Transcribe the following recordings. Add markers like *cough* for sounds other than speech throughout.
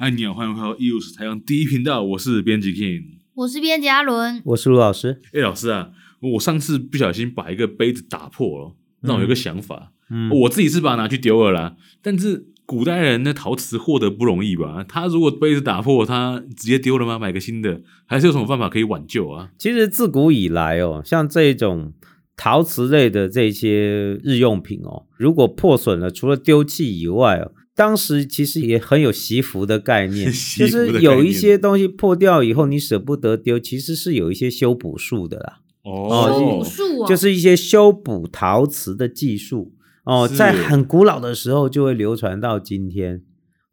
嗨，你好，欢迎回到 EUS 台湾第一频道，我是编辑 King，我是编辑阿伦，我是卢老师。哎，老师啊，我上次不小心把一个杯子打破了，让我有个想法。嗯，我自己是把它拿去丢了啦，但是古代人的陶瓷获得不容易吧？他如果杯子打破，他直接丢了吗？买个新的，还是有什么办法可以挽救啊？其实自古以来哦，像这种陶瓷类的这些日用品哦，如果破损了，除了丢弃以外哦。当时其实也很有 *laughs* 惜福的概念，就是有一些东西破掉以后，你舍不得丢，其实是有一些修补术的啦。哦，修补术啊，就是一些修补陶瓷的技术。哦，在很古老的时候就会流传到今天。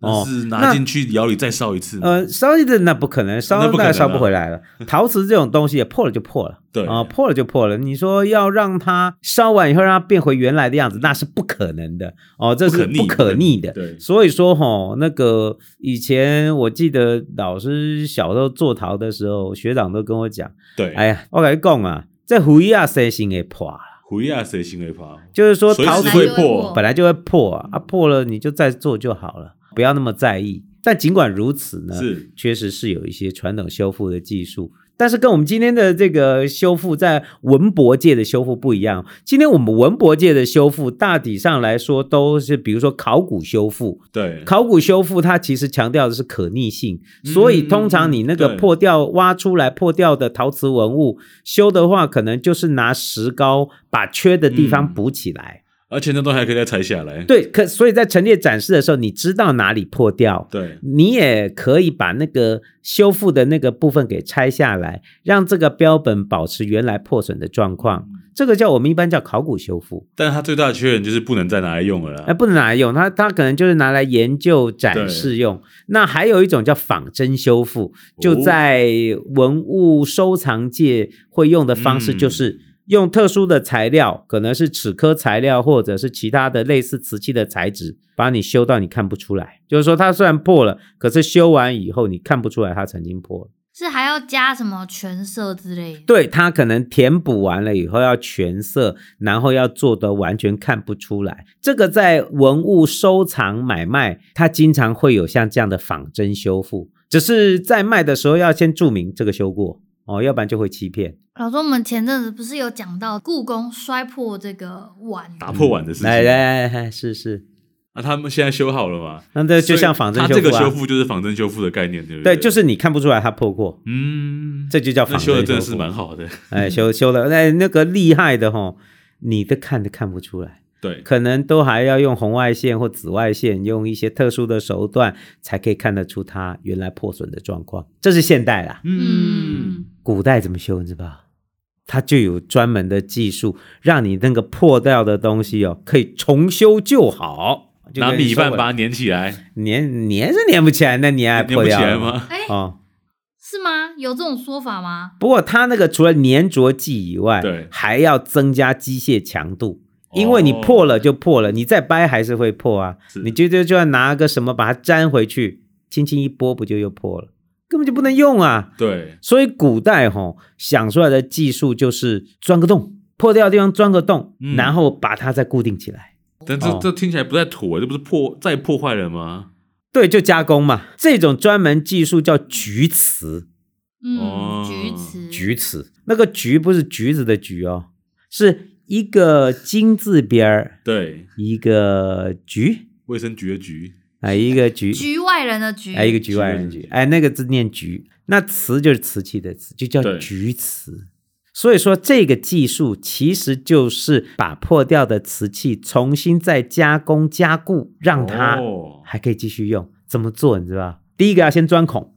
哦，是拿进去窑里再烧一次？呃，烧一次那不可能，烧那烧不回来了。*laughs* 陶瓷这种东西也破了就破了，对啊，破了就破了。你说要让它烧完以后让它变回原来的样子，那是不可能的哦，这是不可逆的。对，所以说哈，那个以前我记得老师小时候做陶的时候，学长都跟我讲，对，哎呀，我跟你讲啊，这灰啊谁先会破？灰啊谁心会破？就是说陶瓷会破，本来就会破啊，破了你就再做就好了。不要那么在意，但尽管如此呢，是。确实是有一些传统修复的技术，但是跟我们今天的这个修复在文博界的修复不一样。今天我们文博界的修复大体上来说都是，比如说考古修复，对，考古修复它其实强调的是可逆性，嗯、所以通常你那个破掉、挖出来破掉的陶瓷文物修的话，可能就是拿石膏把缺的地方补起来。嗯而且那都还可以再拆下来，对，可所以在陈列展示的时候，你知道哪里破掉，对，你也可以把那个修复的那个部分给拆下来，让这个标本保持原来破损的状况。嗯、这个叫我们一般叫考古修复，但是它最大的缺点就是不能再拿来用了啦，哎，不能拿来用，它它可能就是拿来研究展示用。那还有一种叫仿真修复，就在文物收藏界会用的方式就是。嗯用特殊的材料，可能是齿科材料，或者是其他的类似瓷器的材质，把你修到你看不出来。就是说，它虽然破了，可是修完以后你看不出来它曾经破了。是还要加什么全色之类的？对，它可能填补完了以后要全色，然后要做的完全看不出来。这个在文物收藏买卖，它经常会有像这样的仿真修复，只是在卖的时候要先注明这个修过。哦，要不然就会欺骗。老师，我们前阵子不是有讲到故宫摔破这个碗，打破碗的事情？来来来，是是。那、啊、他们现在修好了吗？那这就像仿真修复、啊，它这个修复就是仿真修复的概念，对不对？对，就是你看不出来它破过。嗯，这就叫仿真修复。修的真的是蛮好的。哎，修修了，那那个厉害的齁，你都看都看不出来。对，可能都还要用红外线或紫外线，用一些特殊的手段，才可以看得出它原来破损的状况。这是现代啦，嗯，古代怎么修？你知道？它就有专门的技术，让你那个破掉的东西哦，可以重修旧好。拿米饭把它粘起来，粘粘是粘不起来，那你还破掉了吗？哎，哦，是吗？有这种说法吗？不过它那个除了粘着剂以外，对，还要增加机械强度。因为你破了就破了，你再掰还是会破啊。你就就就要拿个什么把它粘回去，轻轻一拨不就又破了？根本就不能用啊。对，所以古代哈、哦、想出来的技术就是钻个洞，破掉的地方钻个洞，嗯、然后把它再固定起来。但这、哦、这听起来不太土啊，这不是破再破坏了吗？对，就加工嘛。这种专门技术叫橘瓷。嗯，橘瓷，橘瓷，那个橘不是橘子的橘哦，是。一个金字边儿，对，一个局，卫生局的局，啊，一个局，局外人的局，哎，一个局外人的局，哎，那个字念局，那瓷就是瓷器的瓷，就叫局瓷。所以说，这个技术其实就是把破掉的瓷器重新再加工加固，让它还可以继续用。怎么做？你知道？第一个要先钻孔，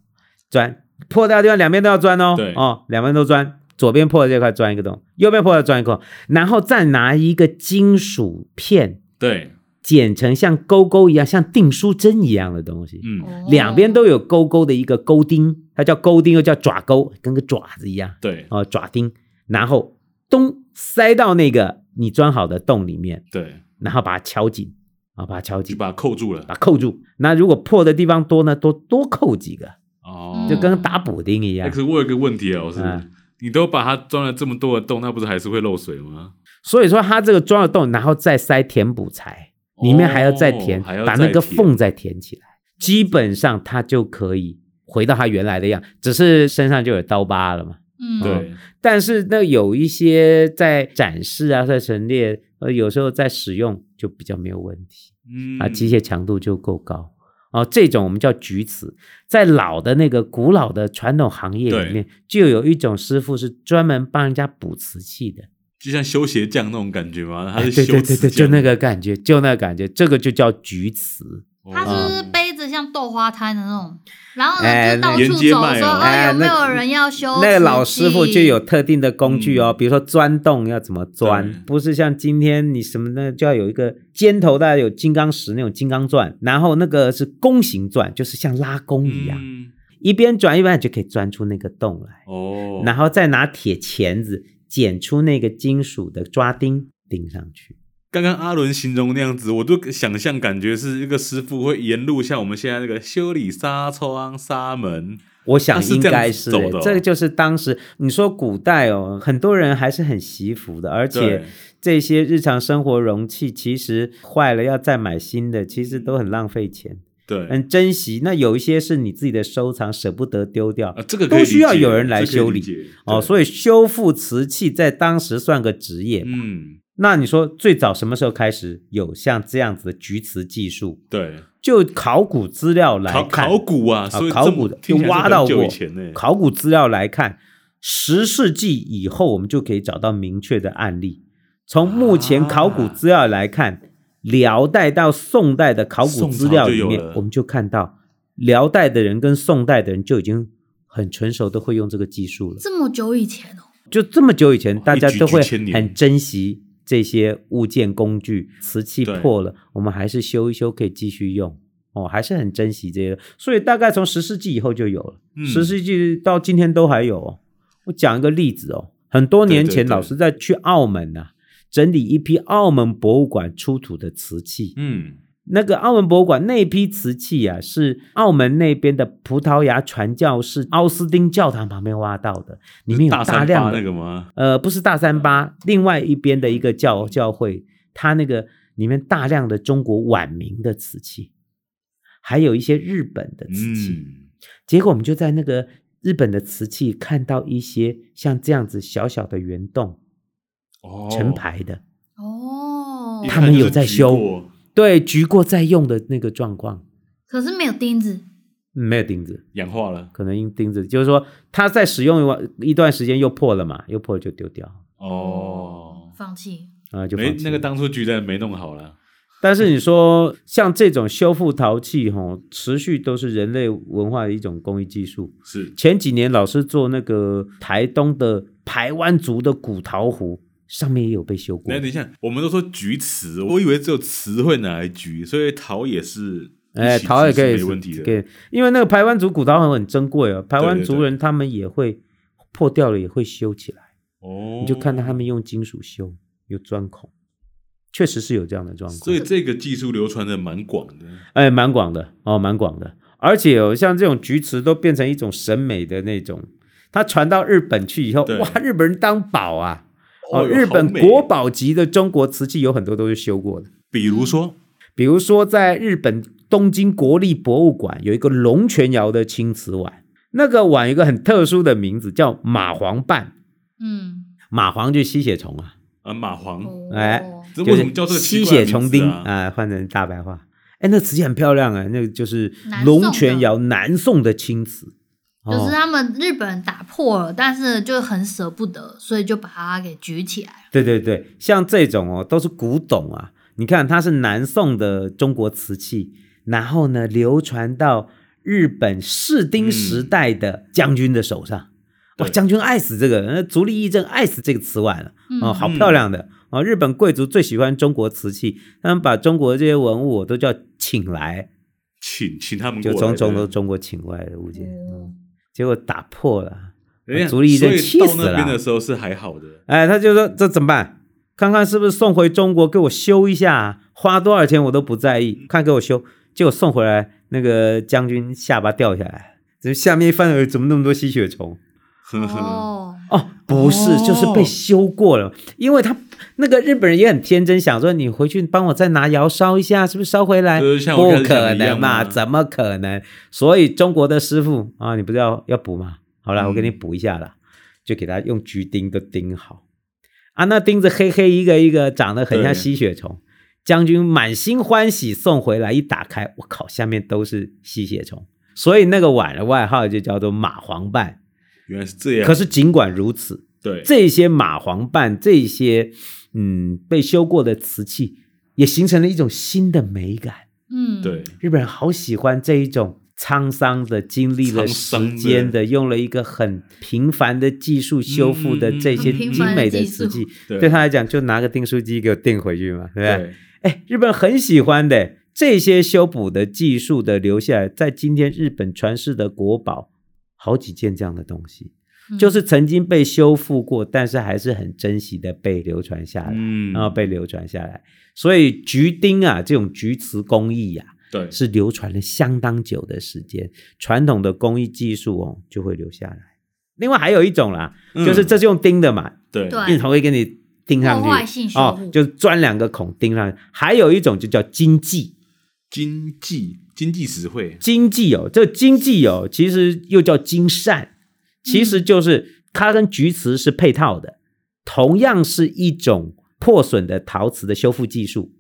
钻。破掉的地方两边都要钻哦，对，哦，两边都钻。左边破的这块钻一个洞，右边破的钻一个洞，然后再拿一个金属片，对，剪成像勾勾一样，像订书针一样的东西，嗯，两边都有勾勾的一个钩钉，它叫钩钉，又叫爪钩，跟个爪子一样，对，哦，爪钉，然后咚塞到那个你钻好的洞里面，对，然后把它敲紧，啊，把它敲紧，就把它扣住了，把它扣住。那如果破的地方多呢，多多扣几个，哦，就跟打补丁一样。可是我有个问题啊，老师。嗯你都把它钻了这么多的洞，那不是还是会漏水吗？所以说它这个钻了洞，然后再塞填补材，里面还要再填，哦、再填，把那个缝再填起来。基本上它就可以回到它原来的样，只是身上就有刀疤了嘛。嗯，对。但是那有一些在展示啊，在陈列，呃，有时候在使用就比较没有问题。嗯啊，机械强度就够高。哦，这种我们叫举瓷，在老的那个古老的传统行业里面，就有一种师傅是专门帮人家补瓷器的，就像修鞋匠那种感觉吗？他是修对对对对，就那个感觉，就那个感觉，这个就叫举瓷。它是杯子像豆花摊的那种，然后呢，哎、就到处走说，说、哎、有没有人要修？那个老师傅就有特定的工具哦，嗯、比如说钻洞要怎么钻，不是像今天你什么呢，就要有一个尖头的有金刚石那种金刚钻，然后那个是弓形钻，就是像拉弓一样，嗯、一边转一边就可以钻出那个洞来哦，然后再拿铁钳子剪出那个金属的抓钉钉上去。刚刚阿伦形容那样子，我都想象感觉是一个师傅会沿路像我们现在那个修理纱窗、纱门，我想应该是，是这，这个就是当时你说古代哦，很多人还是很惜福的，而且这些日常生活容器其实坏了要再买新的，其实都很浪费钱。对，很珍惜。那有一些是你自己的收藏，舍不得丢掉，啊、这个都需要有人来修理哦。所以修复瓷器在当时算个职业。嗯。那你说最早什么时候开始有像这样子的局瓷技术？对，就考古资料来看，考，考古啊，所以考古的就挖到过。欸、考古资料来看，十世纪以后，我们就可以找到明确的案例。从目前考古资料来看，啊、辽代到宋代的考古资料里面，我们就看到辽代的人跟宋代的人就已经很纯熟的会用这个技术了。这么久以前哦，就这么久以前，大家都会很珍惜。这些物件工具，瓷器破了，我们还是修一修，可以继续用哦，还是很珍惜这些。所以大概从十世纪以后就有了，嗯、十世纪到今天都还有哦。我讲一个例子哦，很多年前老师在去澳门啊，整理一批澳门博物馆出土的瓷器，嗯。那个澳门博物馆那批瓷器啊，是澳门那边的葡萄牙传教士奥斯丁教堂旁边挖到的，里面有大量的那个吗？呃，不是大三巴，另外一边的一个教教会，它那个里面大量的中国晚明的瓷器，还有一些日本的瓷器。嗯、结果我们就在那个日本的瓷器看到一些像这样子小小的圆洞，哦，成排的哦，他们有在修。对，举过再用的那个状况，可是没有钉子，没有钉子，氧化了，可能因钉子，就是说它在使用一段时间又破了嘛，又破了就丢掉，哦，放弃。啊，就没那个当初举的没弄好了。但是你说像这种修复陶器，哈，持续都是人类文化的一种工艺技术。是。前几年老师做那个台东的台湾族的古陶壶。上面也有被修过。那等一下，我们都说举瓷，我以为只有瓷会拿来举，所以陶也是，哎，陶也可以没问题的。对，因为那个排湾族古陶很很珍贵哦，排湾族人他们也会破掉了也会修起来。哦，你就看到他们用金属修，有钻孔，确实是有这样的状况。所以这个技术流传的蛮广的，哎，蛮广的哦，蛮广的。而且哦，像这种菊瓷都变成一种审美的那种，它传到日本去以后，哇，日本人当宝啊。哦，日本国宝级的中国瓷器有很多都是修过的，比如说，比如说在日本东京国立博物馆有一个龙泉窑的青瓷碗，那个碗有一个很特殊的名字叫蚂蟥瓣，嗯，蚂蟥就是吸血虫啊，啊，蚂蟥，哎，这为什么叫这个吸血虫钉啊？换成大白话，哎，那瓷器很漂亮啊，那个就是龙泉窑南宋的青瓷。就是他们日本人打破了，但是就很舍不得，所以就把它给举起来。对对对，像这种哦，都是古董啊。你看，它是南宋的中国瓷器，然后呢，流传到日本室町时代的将军的手上。嗯、哇，将军爱死这个，那足利义政爱死这个瓷碗了。嗯、哦，好漂亮的哦！日本贵族最喜欢中国瓷器，他们把中国的这些文物都叫请来，请请他们就从中国中国请过来的物件。嗯结果打破了，足利义政气死了。那边的时候是还好的，哎，他就说这怎么办？看看是不是送回中国给我修一下，花多少钱我都不在意，看给我修。结果送回来，那个将军下巴掉下来，这下面一翻，怎么那么多吸血虫？哦，哦，不是，哦就是被修过了，因为他那个日本人也很天真，想说你回去帮我再拿窑烧一下，是不是烧回来？就是像我不可能嘛，怎么可能？所以中国的师傅啊，你不是要要补吗？好了，嗯我给你补一下了，就给他用橘钉都钉好啊，那钉子黑黑一个一个，长得很像吸血虫。将军满心欢喜送回来，一打开，我靠，下面都是吸血虫，所以那个碗的外号就叫做蚂黄瓣。原来是这样。可是尽管如此，对，这些蚂黄瓣，这些嗯被修过的瓷器，也形成了一种新的美感。嗯，对，日本人好喜欢这一种沧桑的、经历了时间的、用了一个很平凡的技术修复的这些精美的瓷器，对。对他来讲，就拿个订书机给我订回去嘛，对不对？对，哎，日本人很喜欢的这些修补的技术的留下来，在今天日本传世的国宝好几件这样的东西，嗯。就是曾经被修复过，但是还是很珍惜的被流传下来，嗯，然后被流传下来。所以菊钉啊，这种菊瓷工艺呀、啊，对，是流传了相当久的时间，传统的工艺技术哦就会留下来。另外还有一种啦，嗯就是这是用钉的嘛，对，对。印头会给你钉上破坏性去哦，就钻两个孔钉上去。还有一种就叫金继，经济经济实惠，经济哦，这经济哦，其实又叫金善，其实就是它跟菊瓷是配套的，同样是一种破损的陶瓷的修复技术。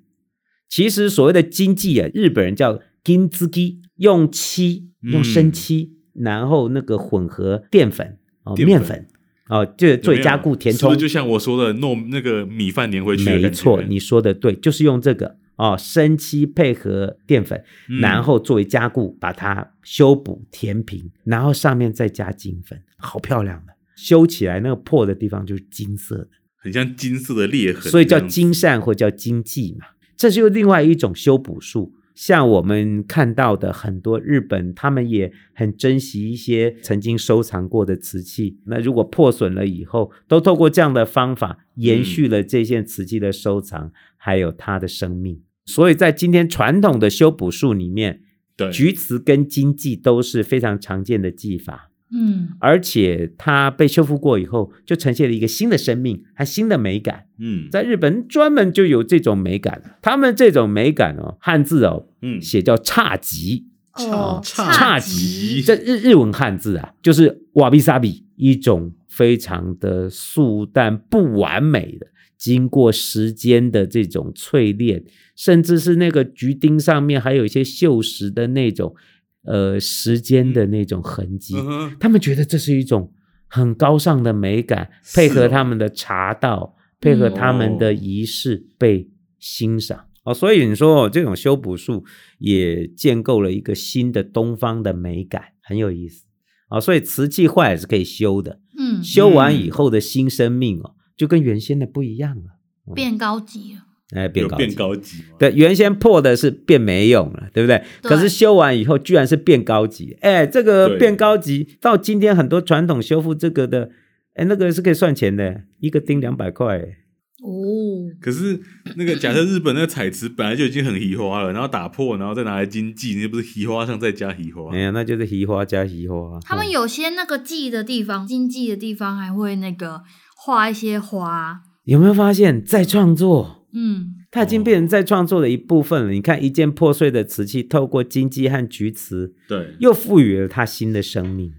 其实所谓的经济啊，日本人叫金子基，用漆用生漆，嗯、然后那个混合淀粉哦，粉。面粉哦，就做加固填充，是不是就像我说的糯那个米饭粘回去？没错，你说的对，就是用这个哦，生漆配合淀粉，嗯、然后作为加固，把它修补填平，然后上面再加金粉，好漂亮的，修起来那个破的地方就是金色的，很像金色的裂痕，所以叫金扇或叫金继嘛。这是又另外一种修补术，像我们看到的很多日本，他们也很珍惜一些曾经收藏过的瓷器。那如果破损了以后，都透过这样的方法延续了这件瓷器的收藏，嗯、还有它的生命。所以在今天传统的修补术里面，对，菊瓷跟金继都是非常常见的技法。嗯，而且它被修复过以后，就呈现了一个新的生命，还新的美感。嗯，在日本专门就有这种美感，他们这种美感哦，汉字哦，嗯，写叫侘寂，哦，侘寂，这日日文汉字啊，就是瓦比萨比，一种非常的素淡不完美的，经过时间的这种淬炼，甚至是那个橘钉上面还有一些锈蚀的那种。呃，时间的那种痕迹，嗯、他们觉得这是一种很高尚的美感，配合他们的茶道，哦、配合他们的仪式被欣赏、嗯、哦。所以你说、哦、这种修补术也建构了一个新的东方的美感，很有意思啊、哦。所以瓷器坏也是可以修的，嗯，修完以后的新生命哦，就跟原先的不一样了，嗯、变高级了。哎，变高级，变高级。对，原先破的是变没用了，对不对？对，可是修完以后，居然是变高级。哎，这个变高级，到今天很多传统修复这个的，哎，那个是可以算钱的，一个钉两百块。哦。可是那个假设日本那个彩瓷本来就已经很稀花了，然后打破，然后再拿来金继，那不是稀花上再加稀花？哎呀，那就是稀花加稀花。他们有些那个记的地方，金继的地方还会那个画一些花。有没有发现，在创作？嗯，它已经变成在创作的一部分了。哦、你看，一件破碎的瓷器，透过金继和菊瓷，对，又赋予了它新的生命。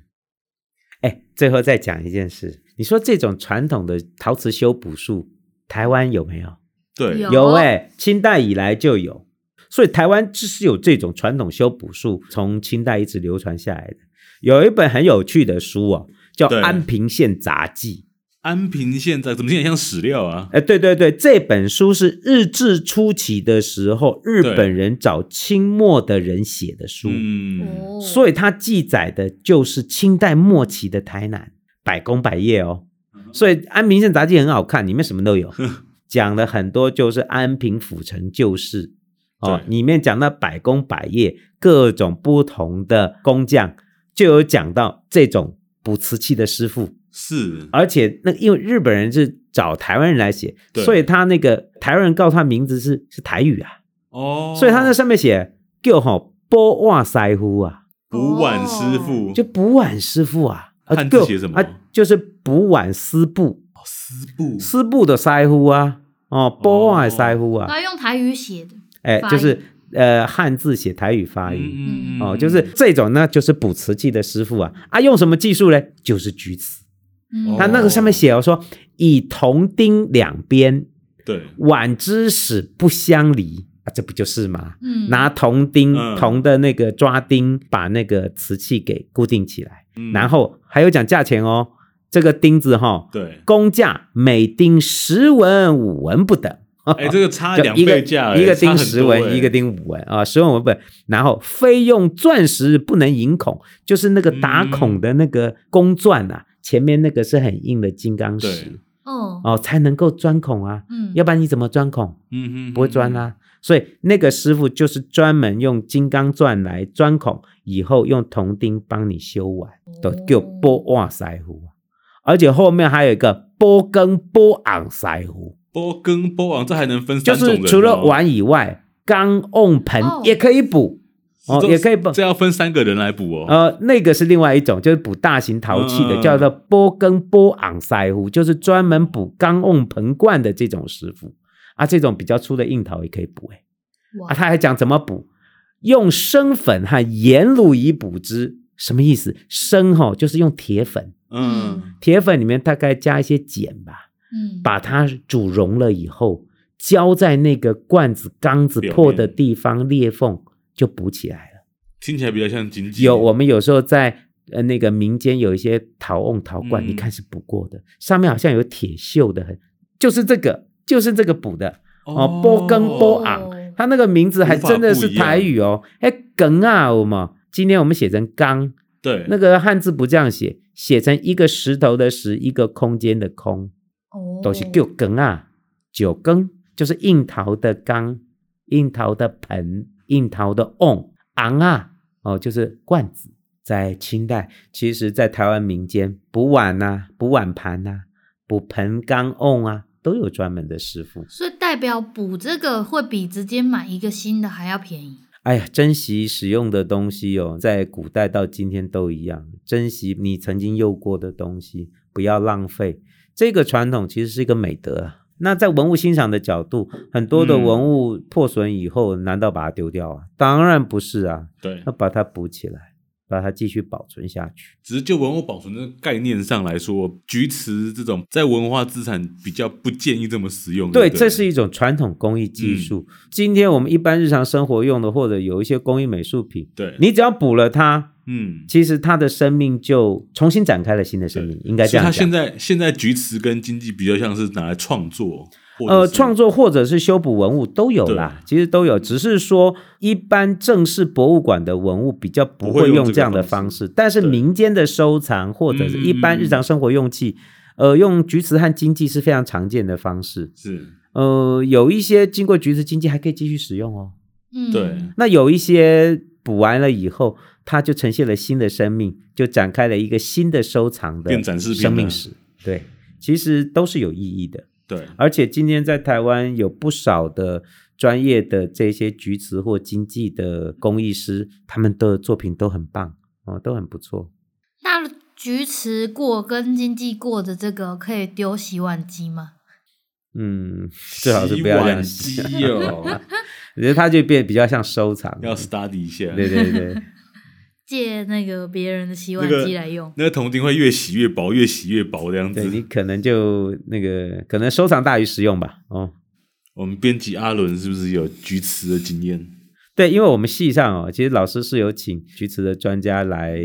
哎，最后再讲一件事，你说这种传统的陶瓷修补术，台湾有没有？对，有哎、欸，清代以来就有，所以台湾就是有这种传统修补术，从清代一直流传下来的。有一本很有趣的书哦，叫《安平县杂记》。安平县在怎么听起来像史料啊？哎，对对对，这本书是日治初期的时候，日本人找清末的人写的书，嗯，所以它记载的就是清代末期的台南百工百业哦。所以《安平县杂记》很好看，里面什么都有，*laughs* 讲了很多就是安平府城旧事哦，里面讲到百工百业各种不同的工匠，就有讲到这种补瓷器的师傅。是，而且那因为日本人是找台湾人来写，所以他那个台湾人告诉他名字是是台语啊，哦，所以他那上面写叫吼波瓦师傅啊，补碗师傅，就补碗师傅啊，汉字写什么？啊，就是补碗师布，哦，丝布，丝布的师傅啊，哦，补碗的师傅啊，他用台语写的，哎，就是呃汉字写台语发音，嗯嗯哦，就是这种呢，就是补瓷器的师傅啊，啊，用什么技术呢？就是锔瓷，嗯，他那个上面写哦说以铜钉两边，对，碗之使不相离。这不就是吗？嗯，拿铜钉、铜的那个抓钉，把那个瓷器给固定起来。嗯，然后还有讲价钱哦，这个钉子哈，对，工价每钉十文五文不等。哎，这个 *laughs* 差两倍价，一个钉十文，一个钉五文啊，十文五文不等。然后非用钻石不能引孔，就是那个打孔的那个工钻啊，前面那个是很硬的金刚石，哦哦，才能够钻孔啊。嗯，要不然你怎么钻孔？嗯哼，不会钻啊。所以那个师傅就是专门用金刚钻来钻孔，以后用铜钉帮你修碗，都叫补碗师傅。而且后面还有一个补羹补瓮师傅。补羹补瓮，这还能分三种人？就是除了碗以外，缸、瓮、盆也可以补哦，也可以补。这要分三个人来补哦。呃，那个是另外一种，就是补大型陶器的，嗯、叫做波根波昂塞夫，就是专门补缸、瓮、盆、罐的这种师傅。啊，这种比较粗的硬陶也可以补哎，啊，他还讲怎么补，用生粉和盐卤以补之，什么意思？生哈就是用铁粉，嗯，铁粉里面大概加一些碱吧，嗯，把它煮溶了以后，浇在那个罐子缸子破的地方裂缝，就补起来了。听起来比较像经济。有我们有时候在呃那个民间有一些陶瓮陶罐，嗯、你看是补过的，上面好像有铁锈的很，就是这个。就是这个补的。哦，波根波昂，它那个名字还真的是台语哦。哎，梗啊，我们今天我们写成缸，对，那个汉字不这样写，写成一个石头的石，一个空间的空，哦，都是叫梗啊，酒羹就是硬陶的缸，硬陶的盆，硬陶的瓮，昂啊，哦，就是罐子。在清代，其实在台湾民间补碗呐，补碗盘呐，补盆缸瓮啊。都有专门的师傅，所以代表补这个会比直接买一个新的还要便宜。哎呀，珍惜使用的东西哦，在古代到今天都一样，珍惜你曾经用过的东西，不要浪费。这个传统其实是一个美德啊。那在文物欣赏的角度，很多的文物破损以后，嗯、难道把它丢掉啊？当然不是啊，对，要把它补起来。把它继续保存下去。只是就文物保存的概念上来说，菊瓷这种在文化资产比较不建议这么使用。对，这是一种传统工艺技术。嗯、今天我们一般日常生活用的，或者有一些工艺美术品，对，你只要补了它，嗯，其实它的生命就重新展开了新的生命，应该这样讲。它现在现在菊瓷跟经济比较像是拿来创作。呃，创作或者是修补文物都有啦，其实都有，只是说一般正式博物馆的文物比较不会用这样的方式，但是民间的收藏或者是一般日常生活用器，呃，用菊瓷和金器是非常常见的方式。是，呃，有一些经过举瓷、金继还可以继续使用哦。嗯，对。那有一些补完了以后，它就呈现了新的生命，就展开了一个新的收藏的生命史。对，其实都是有意义的。对，而且今天在台湾有不少的专业的这些菊瓷或经济的工艺师，他们的作品都很棒哦，都很不错。那菊瓷过跟经济过的这个可以丢洗碗机吗？嗯，最好是不要这样洗。碗机哦，我觉得它就变比较像收藏，要 study 一下。对对对。借那个别人的洗碗机来用，那个铜钉会越洗越薄，越洗越薄这样子。对，你可能就那个可能收藏大于实用吧。哦，我们编辑阿伦是不是有举瓷的经验？对，因为我们系上哦，其实老师是有请举瓷的专家来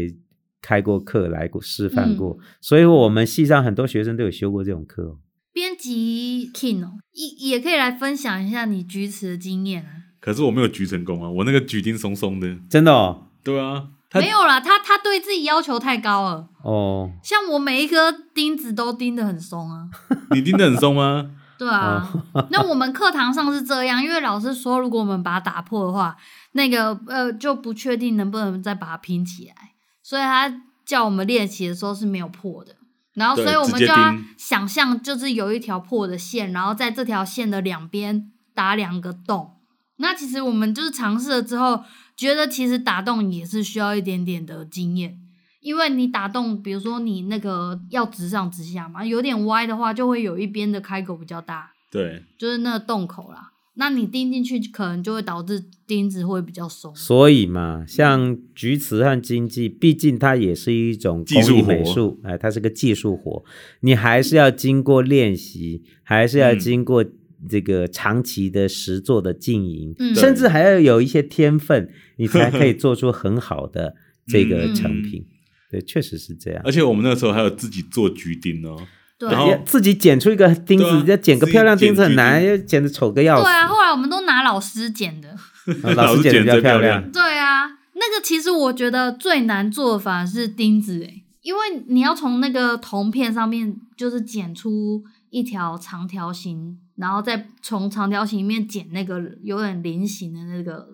开过课，来过示范过，嗯、所以我们系上很多学生都有修过这种课哦。编辑 King 哦，也也可以来分享一下你举瓷的经验啊。可是我没有举成功啊，我那个举钉松松的，真的哦。对啊。没有啦，他他对自己要求太高了。哦，像我每一颗钉子都钉得很松啊。*laughs* 你钉得很松吗？*laughs* 对啊。*laughs* 那我们课堂上是这样，因为老师说，如果我们把它打破的话，那个呃就不确定能不能再把它拼起来，所以他叫我们练习的时候是没有破的。然后，所以我们就要想象，就是有一条破的线，然后在这条线的两边打两个洞。那其实我们就是尝试了之后。觉得其实打洞也是需要一点点的经验，因为你打洞，比如说你那个要直上直下嘛，有点歪的话，就会有一边的开口比较大，对，就是那个洞口啦。那你钉进去，可能就会导致钉子会比较松。所以嘛，像菊瓷和金继，毕竟它也是一种工艺美术，哎，它是个技术活，你还是要经过练习，还是要经过这个长期的实作的经营，嗯、甚至还要有一些天分，你才可以做出很好的这个成品。嗯、对，确实是这样。而且我们那个时候还有自己做菊钉哦。对，然后自己剪出一个钉子，啊、要剪个漂亮钉子很难，要剪的丑个要死。对啊，后来我们都拿老师剪的，*laughs* 老师剪的比较漂亮。*laughs* 对啊，那个其实我觉得最难做的反而是钉子诶，因为你要从那个铜片上面就是剪出一条长条形，然后再从长条形里面剪那个有点菱形的那个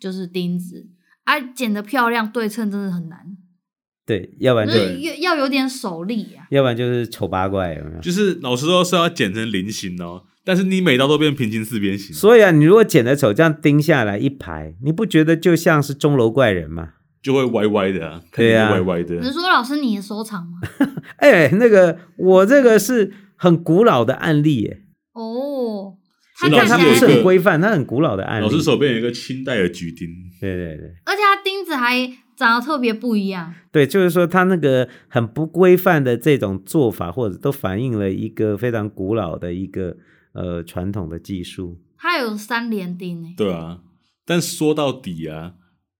就是钉子，啊，剪的漂亮对称真的很难。对，要不然就要有点手力啊，要不然就是丑八怪，有没有？就是老师说是要剪成菱形哦，但是你每刀都变平行四边形。所以啊，你如果剪得丑，这样钉下来一排，你不觉得就像是钟楼怪人吗？就会歪歪的啊，对啊，歪歪的。你说老师你的收藏吗？*laughs* 哎，那个我这个是很古老的案例耶。哦，它它不是很规范，它很古老的案例。老师手边有一个清代的菊钉，对对对，而且它钉子还。长得特别不一样，对，就是说它那个很不规范的这种做法，或者都反映了一个非常古老的一个呃传统的技术。它有三连钉诶，对啊，但说到底啊，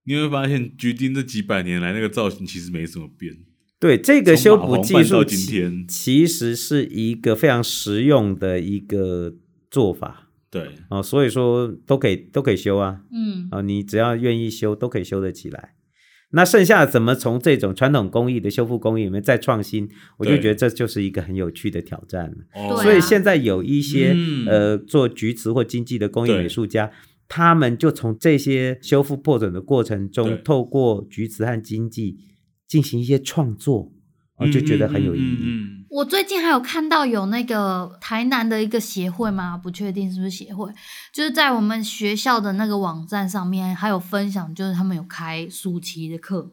你会发现菊钉这几百年来那个造型其实没什么变。对，这个修补技术其实是一个非常实用的一个做法。对。哦，所以说都可以都可以修啊，嗯。啊、哦，你只要愿意修，都可以修得起来。那剩下怎么从这种传统工艺的修复工艺里面再创新？我就觉得这就是一个很有趣的挑战。所以现在有一些、嗯、呃做菊瓷或金继的工艺美术家，他们就从这些修复破损的过程中，透过菊瓷和金继进行一些创作。我就觉得很有意义。嗯嗯嗯嗯、我最近还有看到有那个台南的一个协会吗？不确定是不是协会，就是在我们学校的那个网站上面还有分享，就是他们有开暑期的课，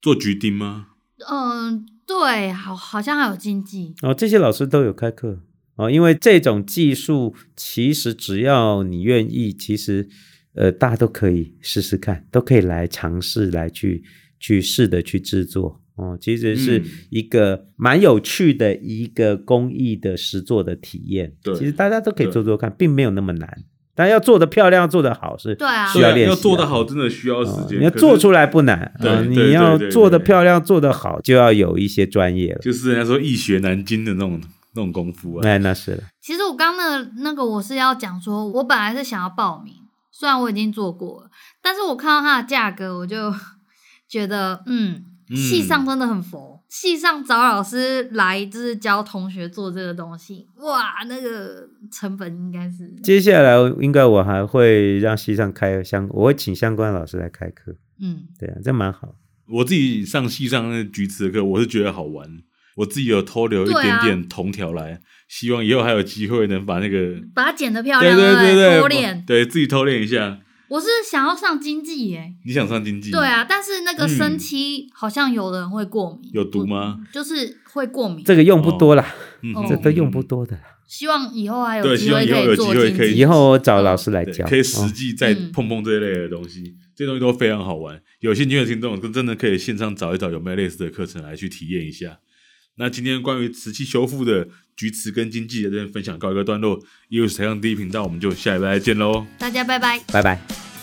做菊钉吗？嗯，对，好，好像还有经济哦，这些老师都有开课哦，因为这种技术其实只要你愿意，其实呃大家都可以试试看，都可以来尝试来去去试的去制作。哦，其实是一个蛮有趣的一个工艺的实作的体验。对，其实大家都可以做做看，并没有那么难。但要做的漂亮、做的好是，对啊，需要练习。要做的好，真的需要时间。你要做出来不难，对，你要做的漂亮、做的好，就要有一些专业了。就是人家说易学难精的那种那种功夫啊。哎，那是了。其实我刚刚那个我是要讲说，我本来是想要报名，虽然我已经做过了，但是我看到它的价格，我就觉得，嗯。系上真的很佛，系上找老师来就是教同学做这个东西，哇，那个成本应该是。接下来应该我还会让系上开相，我会请相关老师来开课。嗯，对啊，这蛮好。我自己上系上那个菊瓷的课，我是觉得好玩。我自己有偷留一点点铜条来，啊、希望以后还有机会能把那个把它剪得漂亮，对对对对，偷练，对自己偷练一下。我是想要上经济耶，你想上经济？对啊，但是那个生漆好像有人会过敏，有毒吗？就是会过敏。这个用不多啦，这都用不多的。希望以后还有机会可以做金继，以后我找老师来教，可以实际再碰碰这一类的东西，这些东西都非常好玩。有兴趣的听众，真的可以线上找一找有没有类似的课程来去体验一下。那今天关于瓷器修复的菊瓷跟经济的这边分享告一个段落，又是台上第一频道，我们就下礼拜再见喽，大家拜拜，拜拜。